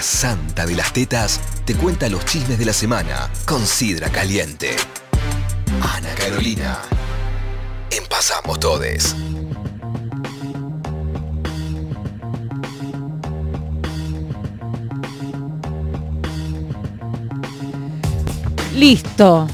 La santa de las tetas te cuenta los chismes de la semana con Sidra Caliente. Ana Carolina. En Pasamos Todes. Listo.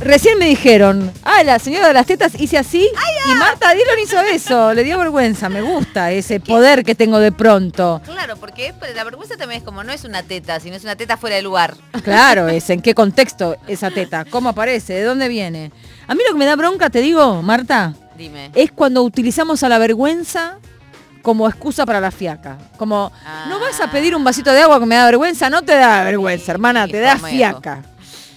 Recién me dijeron, ah, la señora de las tetas hice así y Marta Dillon hizo eso, le dio vergüenza, me gusta ese poder que tengo de pronto. Claro, porque es- la vergüenza también es como no es una teta, sino es una teta fuera de lugar. Claro, es en qué contexto esa teta, cómo aparece, de dónde viene. A mí lo que me da bronca, te digo, Marta, Dime. es cuando utilizamos a la vergüenza como excusa para la fiaca. Como, no vas a pedir un vasito de agua que me da vergüenza, no te da vergüenza, hermana, te da fiaca.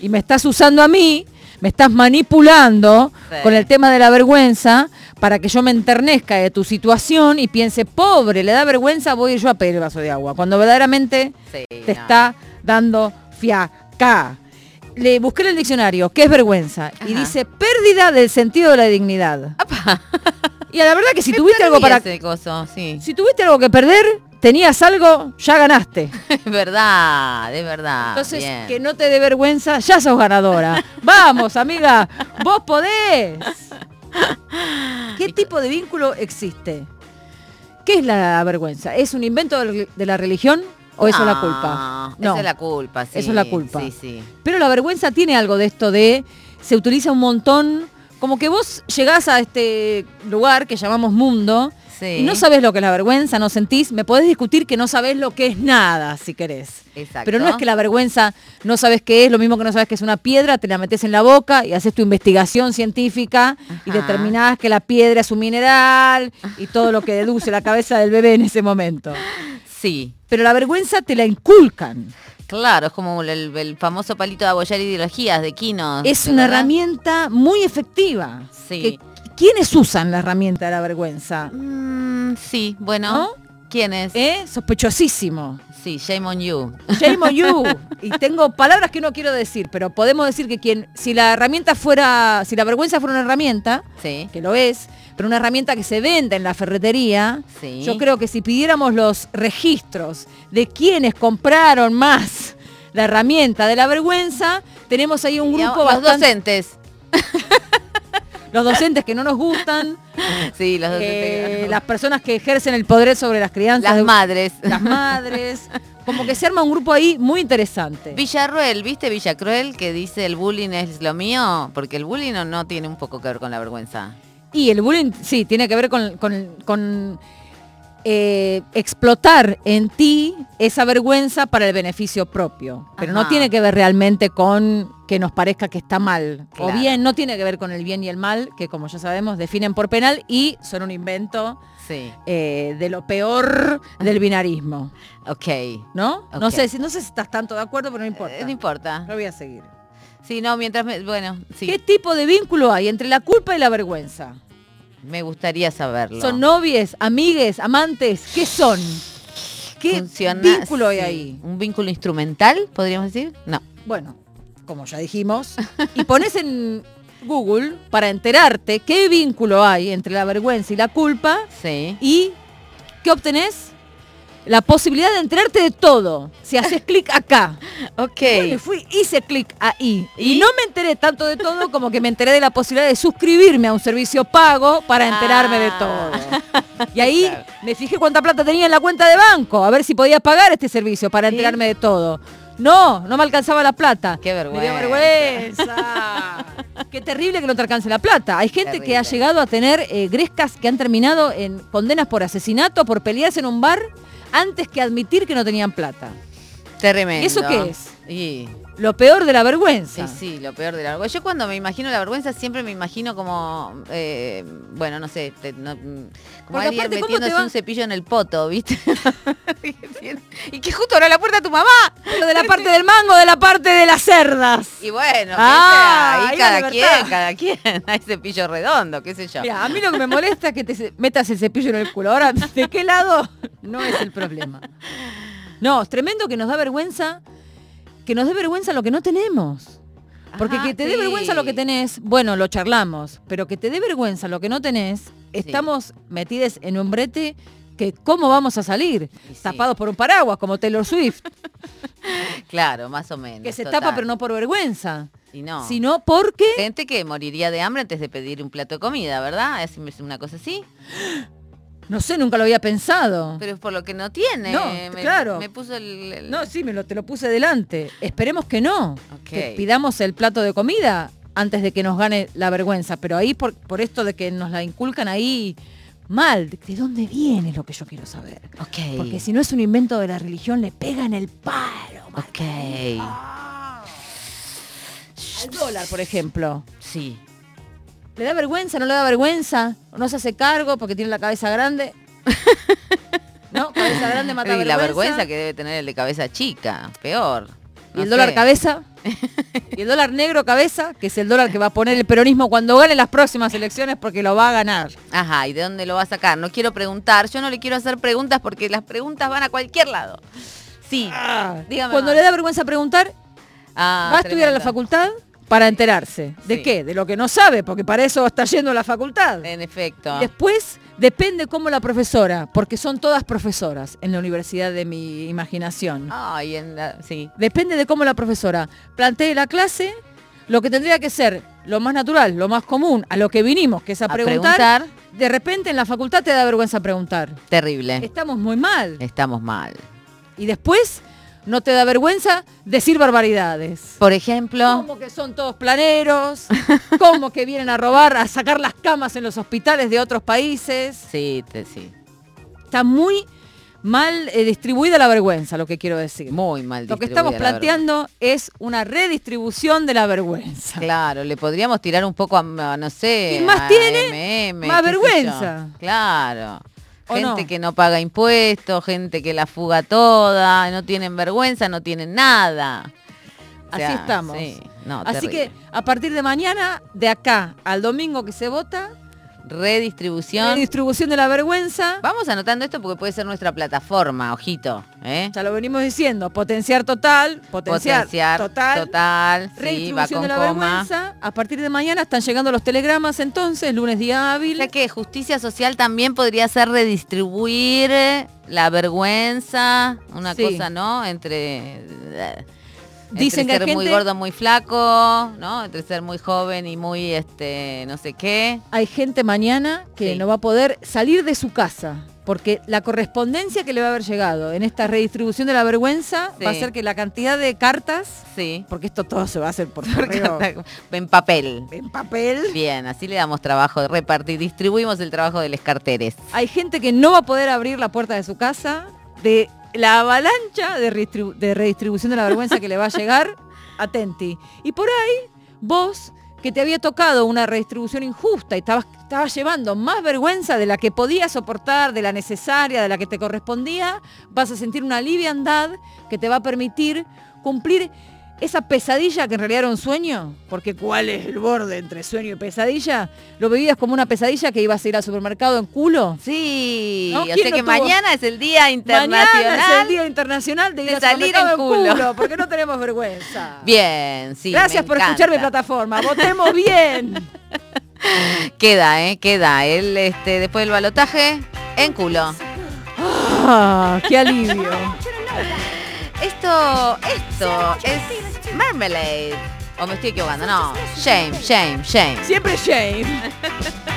Y me estás usando a mí, me estás manipulando Sí. con el tema de la vergüenza para que yo me enternezca de tu situación y piense, pobre, le da vergüenza, voy yo a pedir el vaso de agua. Cuando verdaderamente Sí, te no. está dando fiaca. Le busqué en el diccionario, ¿qué es vergüenza? Y dice, pérdida del sentido de la dignidad. Y a la verdad que si Me tuviste algo para... ese coso, sí. Si tuviste algo que perder, tenías algo, ya ganaste. Es verdad, es verdad. Entonces, bien. que no te dé vergüenza, ya sos ganadora. Vamos, amiga, vos podés. ¿Qué tipo de vínculo existe? ¿Qué es la vergüenza? ¿Es un invento de de la religión o eso es la culpa? No, Eso es la culpa, sí. Eso es la culpa. Sí, sí. Pero la vergüenza tiene algo de esto de, se utiliza un montón, como que vos llegás a este lugar que llamamos mundo Sí. no sabés lo que es la vergüenza, no sentís, me podés discutir que no sabés lo que es nada, si querés. Exacto. Pero no es que la vergüenza no sabes qué es, lo mismo que no sabes que es una piedra, te la metes en la boca y haces tu investigación científica y determinás que la piedra es un mineral y todo lo que deduce la cabeza del bebé en ese momento. Sí. Pero la vergüenza te la inculcan. Claro, es como el, el famoso palito de abollar ideologías de Kino. Es ¿te una herramienta muy efectiva. Sí. Que- ¿Quiénes usan la herramienta de la vergüenza? Mm, sí, bueno. ¿No? ¿Quién es? ¿Eh? Sospechosísimo. Sí, shame on you. Shame on you. Y tengo palabras que no quiero decir, pero podemos decir que quien, si la herramienta fuera, si la vergüenza fuera una herramienta, Sí. que lo es, pero una herramienta que se vende en la ferretería, Sí. yo creo que si pidiéramos los registros de quienes compraron más la herramienta de la vergüenza, tenemos ahí un Y a- grupo los bastante... docentes. Los docentes que no nos gustan, Sí, los eh, docentes. las personas que ejercen el poder sobre las crianzas, Las de- madres. las madres, como que se arma un grupo ahí muy interesante. Villarruel, ¿viste Villacruel que dice el bullying es lo mío? Porque el bullying no, no tiene un poco que ver con la vergüenza. Y el bullying, sí, tiene que ver con, con- con, eh, explotar en ti esa vergüenza para el beneficio propio. Pero no tiene que ver realmente con que nos parezca que está mal. O bien, no tiene que ver con el bien y el mal, que como ya sabemos, definen por penal y son un invento Sí. eh, de lo peor del binarismo. Ok. ¿No? No, Ok. sé, si- no sé si estás tanto de acuerdo, pero no importa. Eh, no importa. Lo voy a seguir. Sí, no, mientras me, bueno, sí. ¿Qué tipo de vínculo hay entre la culpa y la vergüenza? Me gustaría saberlo. ¿Son novies, amigues, amantes? ¿Qué son? ¿Qué Funciona- vínculo hay sí. ahí? ¿Un vínculo instrumental, podríamos decir? No. Bueno, como ya dijimos, y pones en Google para enterarte qué vínculo hay entre la vergüenza y la culpa Sí. y ¿qué obtenés? La posibilidad de enterarte de todo. Si haces clic acá. Ok. Bueno, fui, hice clic ahí. Y, ¿Y? no me enteré tanto de todo como que me enteré de la posibilidad de suscribirme a un servicio pago para enterarme de Ah. todo. Y ahí Claro. me fijé cuánta plata tenía en la cuenta de banco, a ver si podía pagar este servicio para ¿Sí? enterarme de todo. No, no me alcanzaba la plata. Qué Me dio vergüenza. vergüenza. Qué terrible que no te alcance la plata. Hay gente que ha llegado a tener eh, grescas que han terminado en condenas por asesinato, por pelearse en un bar, antes que admitir que no tenían plata. Tremendo. ¿Y eso qué es? Y, Lo peor de la sí, vergüenza. sí, lo peor de la vergüenza. Yo cuando me imagino la vergüenza siempre me imagino como, eh, bueno, no sé, te- no, como Porque alguien aparte, ¿cómo te metiéndose un cepillo en el poto, ¿viste? y que justo abre la puerta tu mamá. Lo de la parte del mango, de la parte de las cerdas. Y bueno, Ah, ahí cada quien, cada quien. Hay cepillo redondo, qué sé yo. Mira, a mí lo que me molesta es que te metas el cepillo en el culo. Ahora, ¿de qué lado? No es el problema. No, es tremendo que nos da vergüenza, que nos dé vergüenza lo que no tenemos. Porque Ajá, que te dé vergüenza lo que tenés, bueno, lo charlamos, pero que te dé vergüenza lo que no tenés, estamos metidos en un brete que cómo vamos a salir, sí. tapados por un paraguas, como Taylor Swift, Claro, más o menos. que se total. tapa pero no por vergüenza, Y no. sino porque Gente que moriría de hambre antes de pedir un plato de comida, ¿verdad? Es una cosa así. no sé, nunca lo había pensado. Pero es por lo que no tiene. No, me, claro. Me puso el... el- No, sí, me lo, te lo puse delante. Esperemos que no. Que pidamos el plato de comida antes de que nos gane la vergüenza. Pero ahí, por, por esto de que nos la inculcan ahí mal, ¿de dónde viene lo que yo quiero saber? Porque si no es un invento de la religión, le pegan el palo. Ok. Al dólar, por ejemplo. Sí. ¿Le da vergüenza? ¿No le da vergüenza? ¿O no se hace cargo porque tiene la cabeza grande? ¿No? Cabeza grande mata Y vergüenza. la vergüenza que debe tener el de cabeza chica. Peor. ¿Y el dólar cabeza? ¿Y el dólar negro cabeza? Que es el dólar que va a poner el peronismo cuando gane las próximas elecciones porque lo va a ganar. Ajá, ¿y de dónde lo va a sacar? No quiero preguntar. Yo no le quiero hacer preguntas porque las preguntas van a cualquier lado. Sí. Dígame Cuando más. le da vergüenza preguntar, Ah, va a estudiar a la facultad para enterarse. ¿De Sí. qué? De lo que no sabe, porque para eso está yendo a la facultad. En efecto. Y Después depende cómo la profesora, porque son todas profesoras en la universidad de mi imaginación. Ay, en la- sí. Depende de cómo la profesora plantee la clase, lo que tendría que ser lo más natural, lo más común, a lo que vinimos, que es a, A preguntar, preguntar. De repente en la facultad te da vergüenza preguntar. Terrible. Estamos muy mal. Estamos mal. Y después no te da vergüenza decir barbaridades. Por ejemplo, Como que son todos planeros, como que vienen a robar, a sacar las camas en los hospitales de otros países. sí, te- sí. Está muy mal eh, distribuida la vergüenza, lo que quiero decir. Muy mal Lo que distribuida estamos la planteando es una redistribución de la vergüenza. Claro, le podríamos tirar un poco a, no sé. ¿Quién más a tiene? MM, Más vergüenza. Claro. ¿O Gente no? que no paga impuestos, gente que la fuga toda, no tienen vergüenza, no tienen nada. O Así estamos. sí, no, Así terrible. que a partir de mañana, de acá al domingo que se vota, Redistribución. redistribución de la vergüenza. Vamos anotando esto porque puede ser nuestra plataforma, ojito. ¿eh? Ya lo venimos diciendo, potenciar total, potenciar, Potenciar total, total, sí, va redistribución con de la coma. vergüenza. A partir de mañana están llegando los telegramas entonces, lunes día hábil. Sea que justicia social también podría ser redistribuir la vergüenza, una Sí. cosa, ¿no? Entre, Dicen entre que ser hay muy gente- gordo, muy flaco, ¿no? Entre ser muy joven y muy, este, no sé qué. Hay gente mañana que Sí. no va a poder salir de su casa. Porque la correspondencia que le va a haber llegado en esta redistribución de la vergüenza va a ser que la cantidad de cartas, Sí. porque esto todo se va a hacer por correo, en papel. en papel, Bien, así le damos trabajo de repartir, distribuimos el trabajo de los carteres. hay gente que no va a poder abrir la puerta de su casa de la avalancha de, redistribu- de redistribución de la vergüenza que le va a llegar. Atenti. Y por ahí, vos, que te había tocado una redistribución injusta y estabas, estabas llevando más vergüenza de la que podías soportar, de la necesaria, de la que te correspondía, vas a sentir una liviandad que te va a permitir cumplir esa pesadilla que en realidad era un sueño, porque ¿cuál es el borde entre sueño y pesadilla? Lo vivías como una pesadilla que ibas a ir al supermercado en culo. Sí, ¿No? o ¿Quién sea no que tuvo- mañana es el Día Internacional. Mañana es el Día Internacional de ir de al salir supermercado en culo. culo, porque no tenemos vergüenza. Bien, sí. Gracias me por escuchar mi encanta. plataforma. Votemos bien. Queda, ¿eh? Queda. Él, este, después del balotaje, en culo. Ah, qué alivio. Esto, esto es O me estoy equivocando, no. Shame, shame, shame. Siempre Shane.